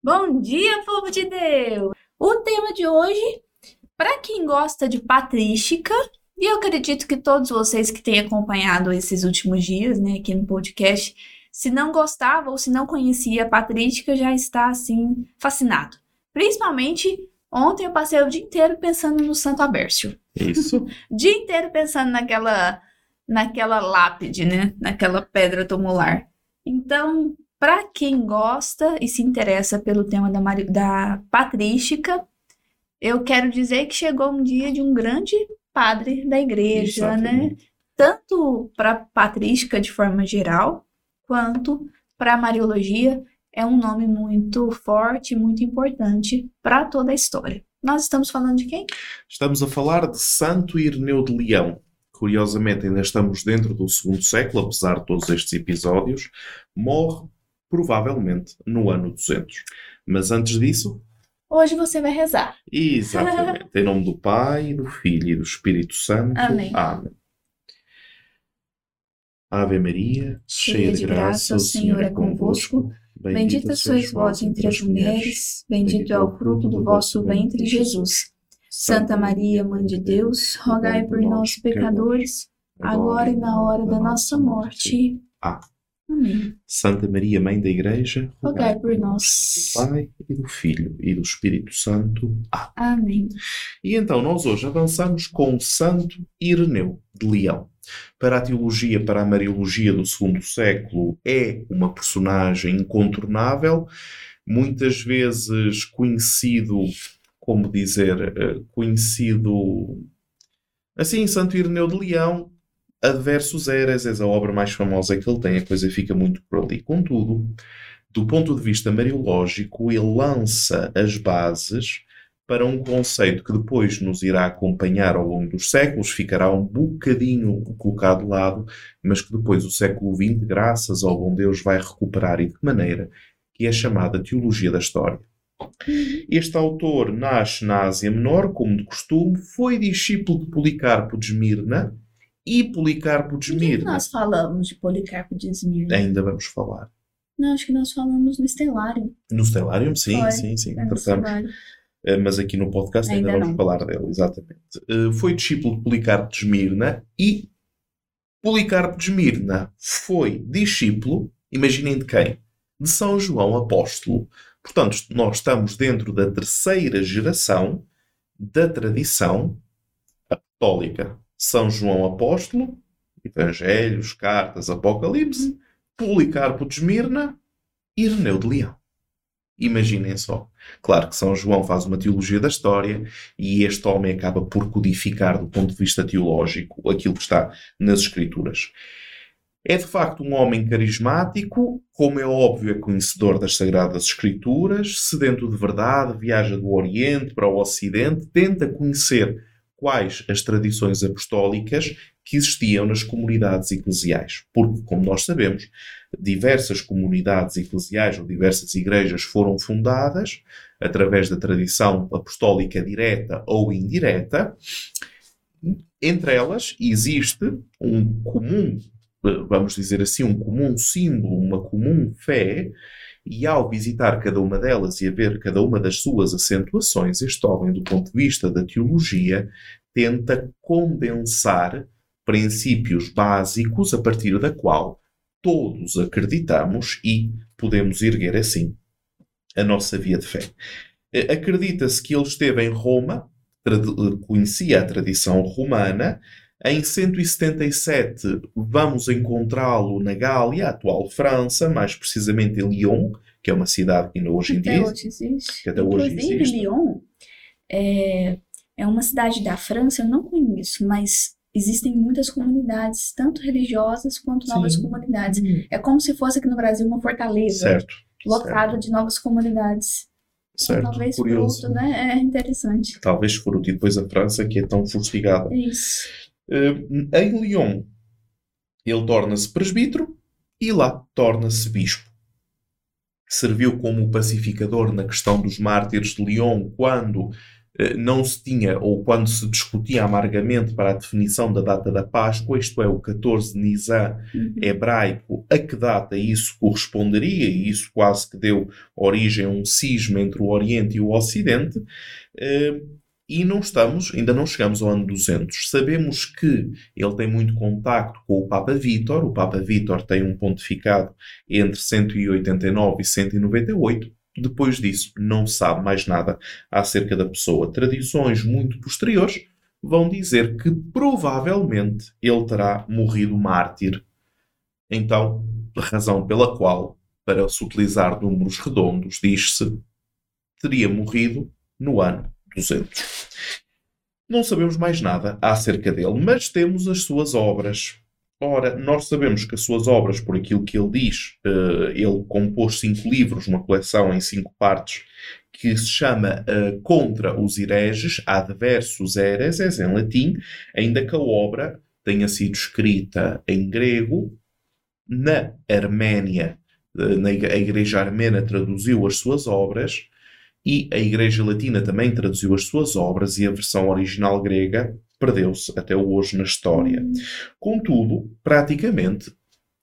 Bom dia, povo de Deus! O tema de hoje, para quem gosta de patrística, e eu acredito que todos vocês que têm acompanhado esses últimos dias, né, aqui no podcast, se não gostava ou se não conhecia a patrística, já está assim fascinado. Principalmente ontem eu passei o dia inteiro pensando no Santo Abércio. Isso. o dia inteiro pensando naquela naquela lápide, né, naquela pedra tumular. Então, para quem gosta e se interessa pelo tema da, da patrística, eu quero dizer que chegou um dia de um grande padre da igreja, né? Né? Tanto para patrística de forma geral, quanto para Mariologia, é um nome muito forte, muito importante para toda a história. Nós estamos falando de quem? Estamos a falar de Santo Ireneu de Leão. Curiosamente, ainda estamos dentro do segundo século, apesar de todos estes episódios. Morre provavelmente no ano 200. Mas antes disso. Hoje você vai rezar. Exatamente. em nome do Pai, do Filho e do Espírito Santo. Amém. Amém. Ave Maria, cheia de graça, o Senhor é convosco. Bendita sois vós entre as mulheres, bendito é o fruto do vosso ventre, Jesus. Santa Maria, Mãe de Deus, rogai por nós, pecadores, agora e na hora da nossa morte. Amém. Amém. Santa Maria, Mãe da Igreja, rogai por nós. Do Pai e do Filho e do Espírito Santo. Amém. Amém. E então nós hoje avançamos com Santo Ireneu de Leão. Para a teologia, para a Mariologia do segundo século, é uma personagem incontornável, muitas vezes conhecido, como dizer, eh, conhecido assim, Santo Ireneu de Leão Adversos Eras é a obra mais famosa que ele tem, a coisa fica muito por ali. Contudo, do ponto de vista mariológico, ele lança as bases para um conceito que depois nos irá acompanhar ao longo dos séculos, ficará um bocadinho colocado de lado, mas que depois o século XX, graças ao bom Deus, vai recuperar e de que maneira, que é chamada Teologia da História. Este autor nasce na Ásia Menor, como de costume, foi discípulo de Policarpo de Esmirna, e Policarpo de Esmirna. que nós falamos de Policarpo de Esmirna? Ainda vamos falar. Não, acho que nós falamos no Estelário. No Estelário? Sim, Foi. sim, sim. É Tratamos. Eh, mas aqui no podcast ainda, ainda vamos falar dele, exatamente. Eh, foi discípulo de Policarpo de Esmirna e Policarpo de Esmirna foi discípulo, imaginem de quem? De São João Apóstolo. Portanto, nós estamos dentro da terceira geração da tradição apostólica. São João Apóstolo, Evangelhos, Cartas, Apocalipse, Policarpo de Esmirna e Ireneu de Leão. Imaginem só. Claro que São João faz uma teologia da história e este homem acaba por codificar, do ponto de vista teológico, aquilo que está nas Escrituras. É de facto um homem carismático, como é óbvio, é conhecedor das Sagradas Escrituras, sedento de verdade, viaja do Oriente para o Ocidente, tenta conhecer quais as tradições apostólicas que existiam nas comunidades eclesiais. Porque, como nós sabemos, diversas comunidades eclesiais ou diversas igrejas foram fundadas através da tradição apostólica direta ou indireta. Entre elas existe um comum, vamos dizer assim, um comum símbolo, uma comum fé e ao visitar cada uma delas e a ver cada uma das suas acentuações, este homem, do ponto de vista da teologia, tenta condensar princípios básicos a partir da qual todos acreditamos e podemos erguer assim a nossa via de fé. Eh, acredita-se que ele esteve em Roma, conhecia a tradição romana, em 177 vamos encontrá-lo na Gália, atual França, mais precisamente em Lyon, que é uma cidade que ainda hoje em dia existe. Que até hoje existe. Lyon é, é uma cidade da França, eu não conheço, mas existem muitas comunidades, tanto religiosas quanto Sim. novas comunidades. Hum. É como se fosse aqui no Brasil uma fortaleza certo. lotada certo. de novas comunidades. Certo, talvez curioso. fruto, né? É interessante. Talvez fruto. E depois a França, que é tão fustigada. Isso. Uh, em Lyon, ele torna-se presbítero e lá torna-se bispo. Serviu como pacificador na questão dos mártires de Lyon quando eh, não se tinha, ou quando se discutia amargamente para a definição da data da Páscoa, isto é, o 14 de Nisan uhum. hebraico, a que data isso corresponderia, e isso quase que deu origem a um cisma entre o Oriente e o Ocidente, eh, e não estamos, ainda não chegamos ao ano 200. Sabemos que ele tem muito contacto com o Papa Vítor. O Papa Vítor tem um pontificado entre 189 e 198. Depois disso, não sabe mais nada acerca da pessoa. Tradições muito posteriores vão dizer que provavelmente ele terá morrido mártir. Então, razão pela qual, para se utilizar números redondos, diz-se teria morrido no ano 200. Não sabemos mais nada acerca dele, mas temos as suas obras. Ora, nós sabemos que as suas obras, por aquilo que ele diz, uh, ele compôs cinco livros, uma coleção em cinco partes, que se chama uh, Contra os Hereges, Adversus Hereses, em latim, ainda que a obra tenha sido escrita em grego, na Arménia, uh, na Igreja Armena traduziu as suas obras, e a Igreja Latina também traduziu as suas obras e a versão original grega perdeu-se até hoje na história. Contudo, praticamente,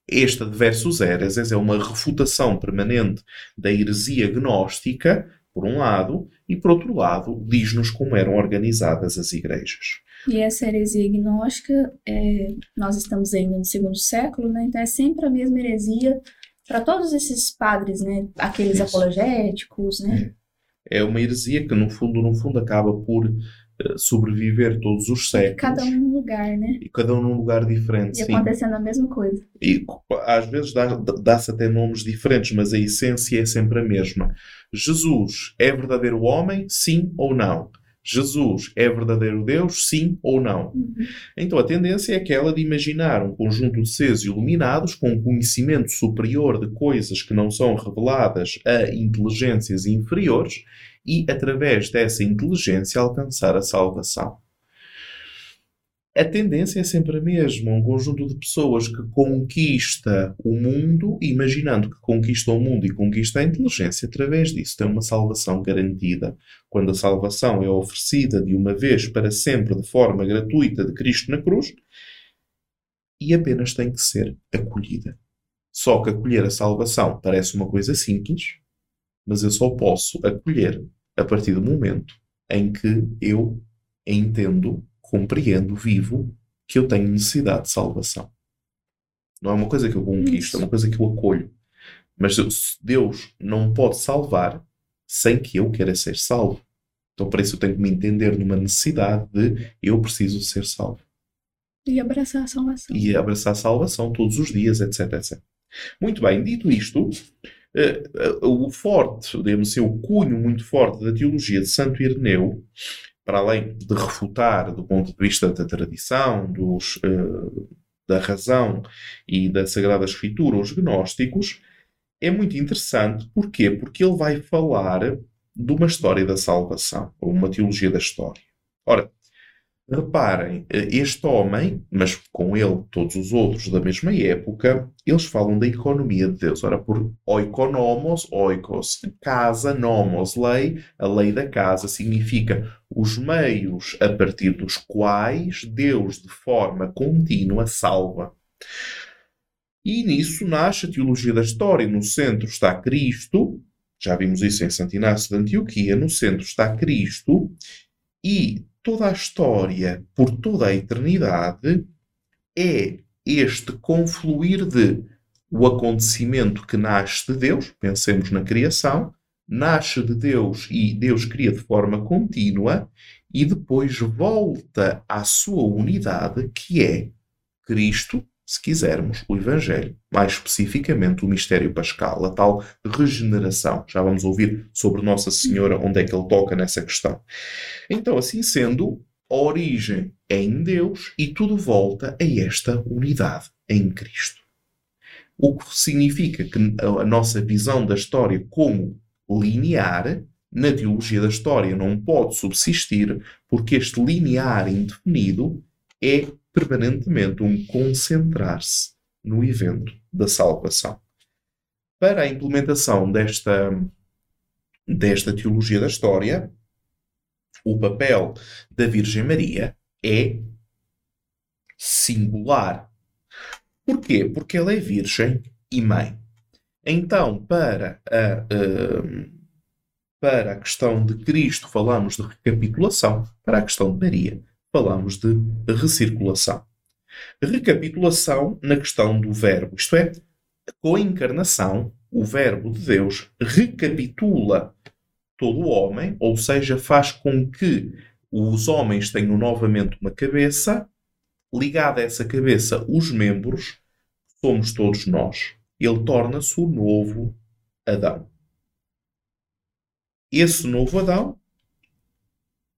esta de Versus Hereses é uma refutação permanente da heresia gnóstica, por um lado, e por outro lado, diz-nos como eram organizadas as igrejas. E essa heresia gnóstica, é, nós estamos ainda no segundo século, né? então é sempre a mesma heresia para todos esses padres, né? aqueles Isso. apologéticos, né? É. é uma heresia que, no fundo, no fundo, acaba por eh, sobreviver todos os séculos. Cada um num lugar, né? E cada um num lugar diferente. E sim. acontecendo a mesma coisa. E às vezes dá-se até nomes diferentes, mas a essência é sempre a mesma. Jesus é verdadeiro homem, sim ou não? Jesus é verdadeiro Deus, sim ou não? Uhum. Então a tendência é aquela de imaginar um conjunto de seres iluminados com um conhecimento superior de coisas que não são reveladas a inteligências inferiores e, através dessa inteligência, alcançar a salvação. A tendência é sempre a mesma, um conjunto de pessoas que conquista o mundo, imaginando que conquista o mundo e conquista a inteligência, através disso tem uma salvação garantida. Quando a salvação é oferecida de uma vez para sempre de forma gratuita de Cristo na cruz, e apenas tem que ser acolhida. Só que acolher a salvação parece uma coisa simples, mas eu só posso acolher a partir do momento em que eu entendo, compreendo, vivo que eu tenho necessidade de salvação. Não é uma coisa que eu conquisto, é uma coisa que eu acolho. Mas Deus não pode salvar sem que eu queira ser salvo. Então, para isso, eu tenho que me entender numa necessidade de eu preciso ser salvo. E abraçar a salvação. E abraçar a salvação todos os dias, etc, etc. Muito bem, dito isto, uh, uh, o forte, digamos assim, o cunho muito forte da teologia de Santo Ireneu, para além de refutar do ponto de vista da tradição, dos, uh, da razão e da Sagrada Escritura, os gnósticos, é muito interessante. Porquê? Porque ele vai falar de uma história da salvação, ou uma teologia da história. Ora, Reparem, este homem, mas com ele todos os outros da mesma época, eles falam da economia de Deus. Ora, por oikonomos, oikos, casa, nomos, lei, a lei da casa significa os meios a partir dos quais Deus, de forma contínua, salva. E nisso nasce a teologia da história. No centro está Cristo, já vimos isso em Santo Inácio de Antioquia, no centro está Cristo e toda a história, por toda a eternidade, é este confluir de o acontecimento que nasce de Deus, pensemos na criação, nasce de Deus e Deus cria de forma contínua e depois volta à sua unidade, que é Cristo se quisermos, o Evangelho, mais especificamente o mistério pascal, a tal regeneração. Já vamos ouvir sobre Nossa Senhora onde é que ele toca nessa questão. Então, assim sendo, a origem é em Deus e tudo volta a esta unidade em Cristo. O que significa que a nossa visão da história como linear, na teologia da história, não pode subsistir, porque este linear indefinido é permanentemente um concentrar-se no evento da salvação. Para a implementação desta, desta teologia da história, o papel da Virgem Maria é singular. Porquê? Porque ela é virgem e mãe. Então, para a, uh, para a questão de Cristo, falamos de recapitulação. Para a questão de Maria, falamos de recirculação. Recapitulação na questão do Verbo, isto é, com a encarnação, o Verbo de Deus recapitula todo o homem, ou seja, faz com que os homens tenham novamente uma cabeça, ligada a essa cabeça os membros, somos todos nós. Ele torna-se o novo Adão. Esse novo Adão,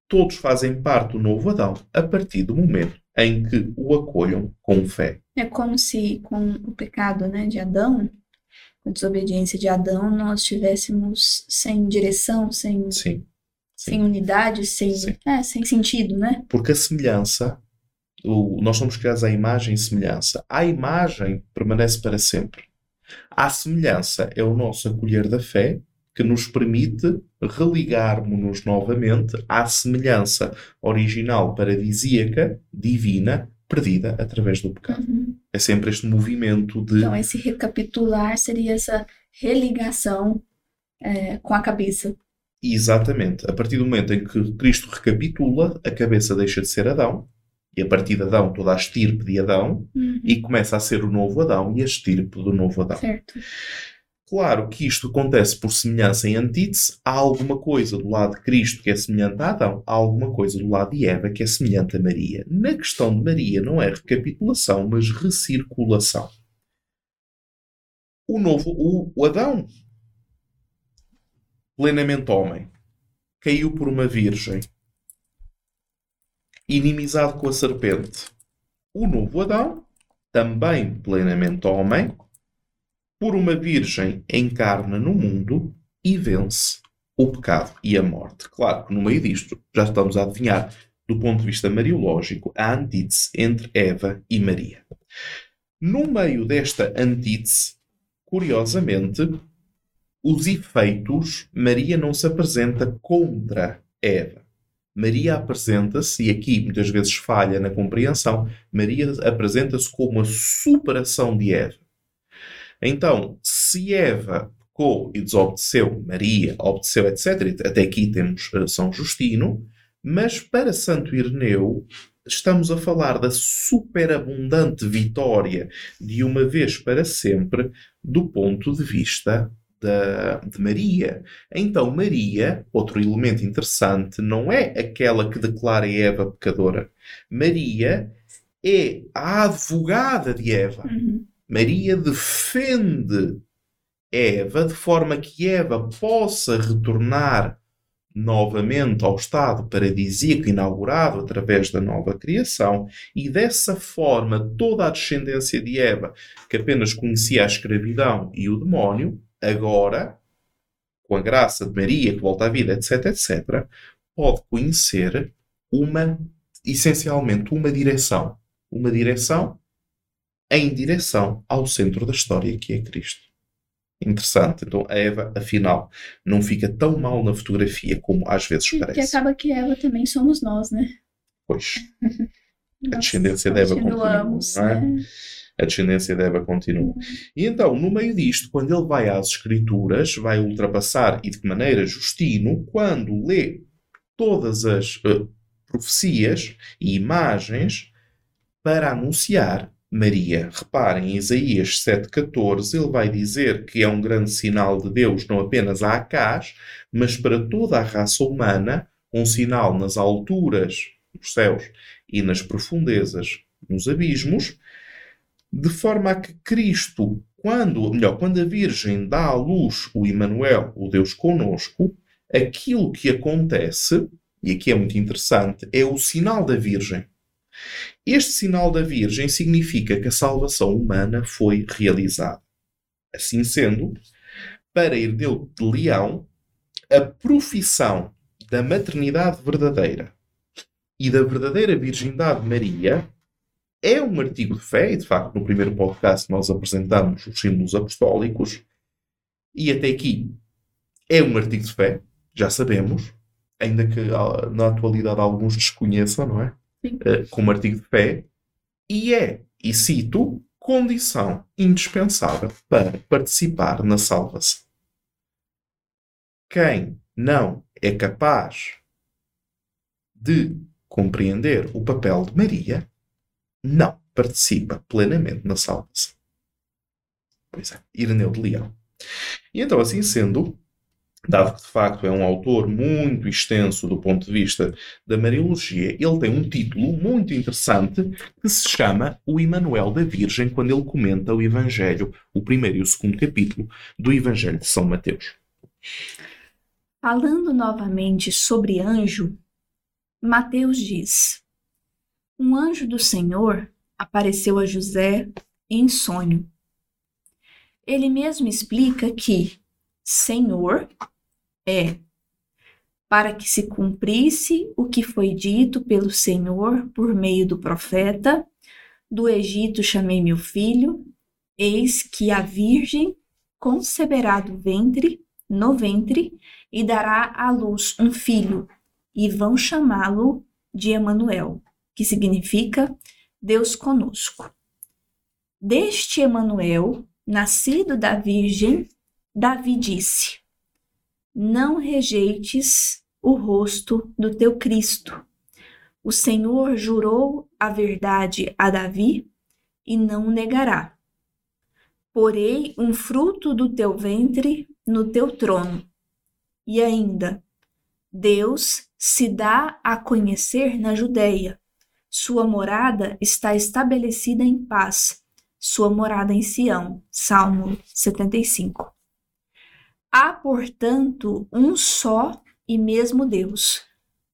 todos fazem parte do novo Adão a partir do momento em que o acolham com fé. É como se com o pecado né, de Adão, com a desobediência de Adão, nós estivéssemos sem direção, sem, Sim. sem unidade, sem, é, sem sentido, né? Porque a semelhança, o, nós somos criados à imagem e semelhança. A imagem permanece para sempre. A semelhança é o nosso acolher da fé que nos permite religarmos-nos novamente à semelhança original paradisíaca, divina, perdida através do pecado. Uhum. É sempre este movimento de. Então, esse recapitular seria essa religação é, com a cabeça. Exatamente. A partir do momento em que Cristo recapitula, a cabeça deixa de ser Adão, e a partir de Adão, toda a estirpe de Adão, uhum. e começa a ser o novo Adão e a estirpe do novo Adão. Certo. Claro que isto acontece por semelhança em antítese. Há alguma coisa do lado de Cristo que é semelhante a Adão, há alguma coisa do lado de Eva que é semelhante a Maria. Na questão de Maria não é recapitulação, mas recirculação. O novo, o, o Adão, plenamente homem, caiu por uma virgem, inimizado com a serpente. O novo Adão, também plenamente homem, por uma virgem encarna no mundo e vence o pecado e a morte. Claro que no meio disto já estamos a adivinhar, do ponto de vista mariológico, a antítese entre Eva e Maria. No meio desta antítese, curiosamente, os efeitos, Maria não se apresenta contra Eva. Maria apresenta-se, e aqui muitas vezes falha na compreensão, Maria apresenta-se como a superação de Eva. Então, se Eva pecou e desobedeceu, Maria obedeceu, etc., até aqui temos uh, São Justino, mas para Santo Ireneu estamos a falar da superabundante vitória de uma vez para sempre do ponto de vista da, de Maria. Então, Maria, outro elemento interessante, não é aquela que declara Eva pecadora. Maria é a advogada de Eva. Uhum. Maria defende Eva de forma que Eva possa retornar novamente ao estado paradisíaco inaugurado através da nova criação e dessa forma toda a descendência de Eva, que apenas conhecia a escravidão e o demónio, agora, com a graça de Maria que volta à vida, etc, etc, pode conhecer uma, essencialmente, uma direção. Uma direção em direção ao centro da história que é Cristo. Interessante. Então a Eva, afinal, não fica tão mal na fotografia como às vezes e parece. Que acaba que Eva também somos nós, né? Pois. a descendência de Eva continua. É? Né? A descendência de Eva continua. Uhum. E então, no meio disto, quando ele vai às Escrituras, vai ultrapassar, e de que maneira Justino, quando lê todas as uh, profecias e imagens para anunciar Maria. Reparem, em Isaías 7,14, ele vai dizer que é um grande sinal de Deus, não apenas a Acás, mas para toda a raça humana, um sinal nas alturas dos céus e nas profundezas, nos abismos, de forma a que Cristo, quando, melhor, quando a Virgem dá à luz o Emmanuel, o Deus conosco, aquilo que acontece, e aqui é muito interessante, é o sinal da Virgem. Este sinal da Virgem significa que a salvação humana foi realizada. Assim sendo, para Herdeu de Leão, a profissão da maternidade verdadeira e da verdadeira virgindade de Maria é um artigo de fé, e de facto no primeiro podcast nós apresentamos os símbolos apostólicos, e até aqui é um artigo de fé, já sabemos, ainda que ah, na atualidade alguns desconheçam, não é? Uh, como artigo de fé, e é, e cito, condição indispensável para participar na salvação. Quem não é capaz de compreender o papel de Maria, não participa plenamente na salvação. Pois é, Ireneu de Leão. E então, assim sendo, dado que de facto é um autor muito extenso do ponto de vista da Mariologia, ele tem um título muito interessante que se chama O Emanuel da Virgem, quando ele comenta o Evangelho, o primeiro e o segundo capítulo do Evangelho de São Mateus. Falando novamente sobre anjo, Mateus diz: Um anjo do Senhor apareceu a José em sonho. Ele mesmo explica que Senhor é para que se cumprisse o que foi dito pelo Senhor por meio do profeta: Do Egito chamei meu filho, eis que a virgem conceberá do ventre, no ventre, e dará à luz um filho, e vão chamá-lo de Emanuel, que significa Deus conosco. Deste Emanuel, nascido da Virgem, Davi disse: Não rejeites o rosto do teu Cristo. O Senhor jurou a verdade a Davi e não negará. Porei um fruto do teu ventre no teu trono. E ainda, Deus se dá a conhecer na Judéia. Sua morada está estabelecida em paz, sua morada em Sião. Salmo 75. Há, portanto, um só e mesmo Deus,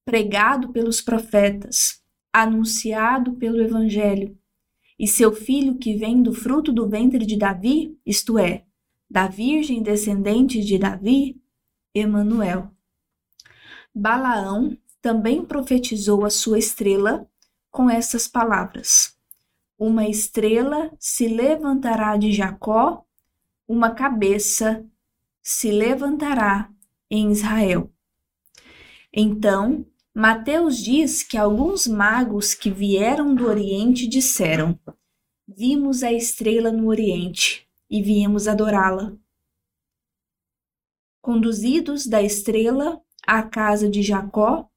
pregado pelos profetas, anunciado pelo Evangelho, e seu filho que vem do fruto do ventre de Davi, isto é, da virgem descendente de Davi, Emanuel. Balaão também profetizou a sua estrela com essas palavras: Uma estrela se levantará de Jacó, uma cabeça se levantará em Israel. Então, Mateus diz que alguns magos que vieram do Oriente disseram: Vimos a estrela no Oriente e viemos adorá-la. Conduzidos da estrela à casa de Jacó,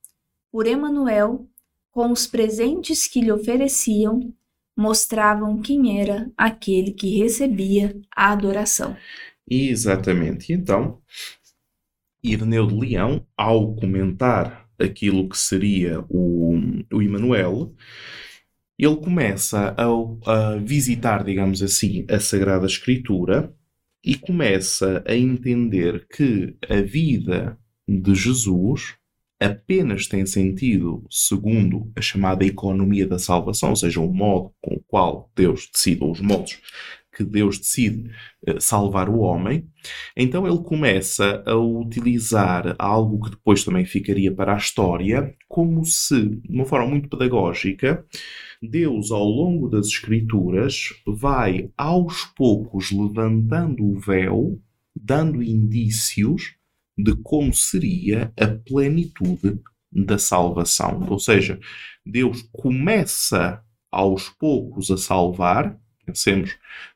por Emanuel, com os presentes que lhe ofereciam, mostravam quem era aquele que recebia a adoração. Exatamente. E então, Ireneu de Leão, ao comentar aquilo que seria o, o Emanuel, ele começa a, a visitar, digamos assim, a Sagrada Escritura e começa a entender que a vida de Jesus apenas tem sentido segundo a chamada economia da salvação, ou seja, o modo com o qual Deus decide, ou os modos que Deus decide uh, salvar o homem, então ele começa a utilizar algo que depois também ficaria para a história, como se, de uma forma muito pedagógica, Deus, ao longo das Escrituras, vai aos poucos levantando o véu, dando indícios de como seria a plenitude da salvação. Ou seja, Deus começa aos poucos a salvar, Pensemos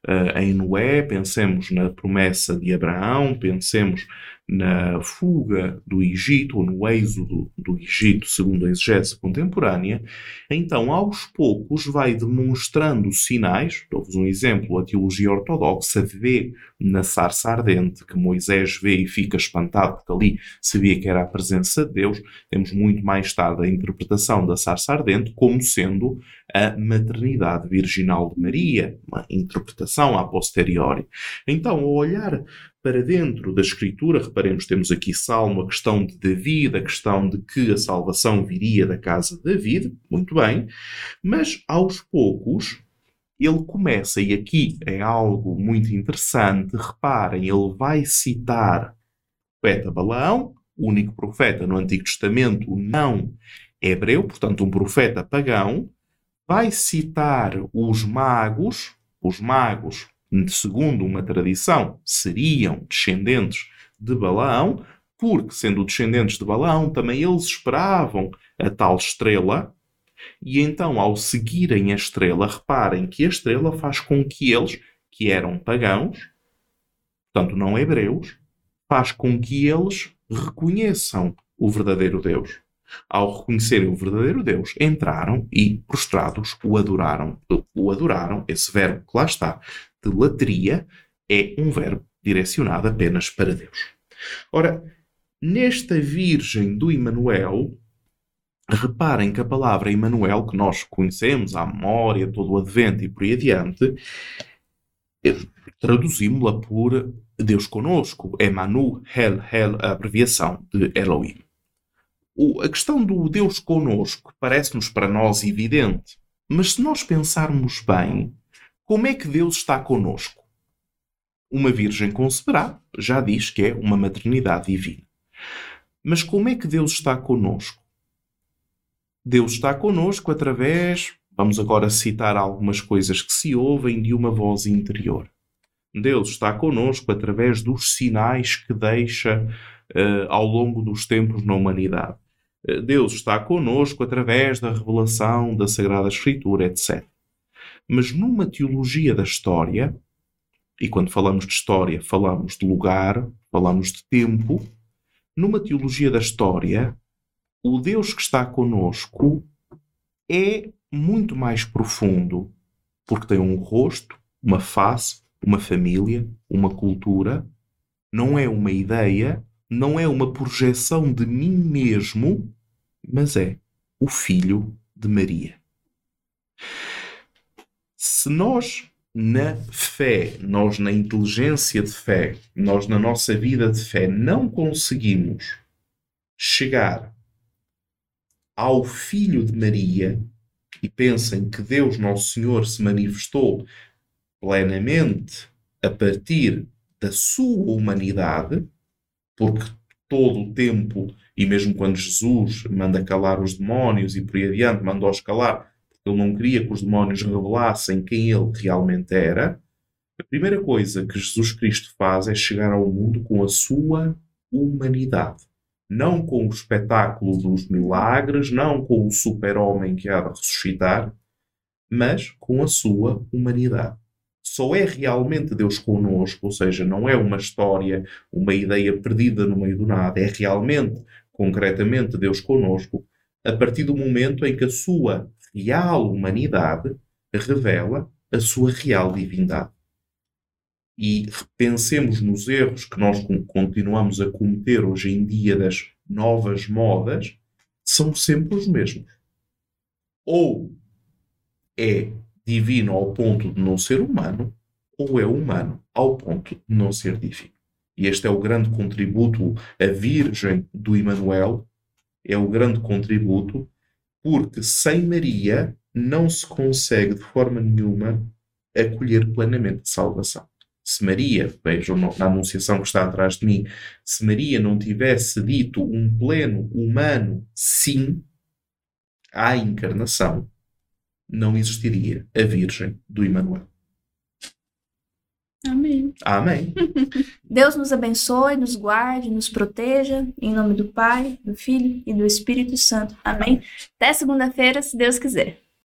uh, em Noé, pensemos na promessa de Abraão, pensemos na fuga do Egito, ou no êxodo do Egito, segundo a exegese contemporânea, então aos poucos vai demonstrando sinais. Dou-vos um exemplo: a teologia ortodoxa vê na sarça ardente, que Moisés vê e fica espantado, porque ali sabia que era a presença de Deus. Temos muito mais tarde a interpretação da sarça ardente como sendo a maternidade virginal de Maria, uma interpretação a posteriori. Então, ao olhar para dentro da Escritura, reparemos, temos aqui Salmo, a questão de David, a questão de que a salvação viria da casa de David, muito bem, mas aos poucos ele começa, e aqui é algo muito interessante, reparem, ele vai citar o profeta Balaão, único profeta no Antigo Testamento não hebreu, portanto um profeta pagão, vai citar os magos, os magos segundo uma tradição, seriam descendentes de Balaão, porque, sendo descendentes de Balaão, também eles esperavam a tal estrela, e então, ao seguirem a estrela, reparem que a estrela faz com que eles, que eram pagãos, portanto não hebreus, faz com que eles reconheçam o verdadeiro Deus. Ao reconhecerem o verdadeiro Deus, entraram e, prostrados, o adoraram. O adoraram, esse verbo que lá está, de latria, é um verbo direcionado apenas para Deus. Ora, nesta Virgem do Emanuel, reparem que a palavra Emanuel, que nós conhecemos, a memória, todo o advento e por aí adiante, traduzimos-la por Deus conosco. É Manu, Hel, Hel, a abreviação de Elohim. O, a questão do Deus conosco parece-nos para nós evidente, mas se nós pensarmos bem, como é que Deus está conosco? Uma virgem conceberá, já diz que é uma maternidade divina. Mas como é que Deus está conosco? Deus está conosco através, vamos agora citar algumas coisas que se ouvem de uma voz interior. Deus está conosco através dos sinais que deixa uh, ao longo dos tempos na humanidade. Uh, Deus está conosco através da revelação da Sagrada Escritura, etc. Mas numa teologia da história, e quando falamos de história, falamos de lugar, falamos de tempo, numa teologia da história, o Deus que está conosco é muito mais profundo, porque tem um rosto, uma face, uma família, uma cultura, não é uma ideia, não é uma projeção de mim mesmo, mas é o Filho de Maria. Se nós na fé, nós na inteligência de fé, nós na nossa vida de fé não conseguimos chegar ao Filho de Maria e pensem que Deus Nosso Senhor se manifestou plenamente a partir da sua humanidade, porque todo o tempo, e mesmo quando Jesus manda calar os demónios e por aí adiante, mandou-os calar, ele não queria que os demónios revelassem quem ele realmente era, a primeira coisa que Jesus Cristo faz é chegar ao mundo com a sua humanidade. Não com o espetáculo dos milagres, não com o super-homem que há de ressuscitar, mas com a sua humanidade só é realmente Deus conosco, ou seja, não é uma história, uma ideia perdida no meio do nada, é realmente, concretamente, Deus conosco, a partir do momento em que a sua real humanidade revela a sua real divindade. E pensemos nos erros que nós continuamos a cometer hoje em dia das novas modas, são sempre os mesmos. Ou é divino ao ponto de não ser humano, ou é humano ao ponto de não ser divino. E este é o grande contributo, a Virgem do Emanuel é o grande contributo, porque sem Maria não se consegue de forma nenhuma acolher plenamente salvação. Se Maria, vejam na anunciação que está atrás de mim, se Maria não tivesse dito um pleno humano sim à encarnação, não existiria a Virgem do Emanuel. Amém. Amém. Deus nos abençoe, nos guarde, nos proteja, em nome do Pai, do Filho e do Espírito Santo. Amém. Até segunda-feira, se Deus quiser.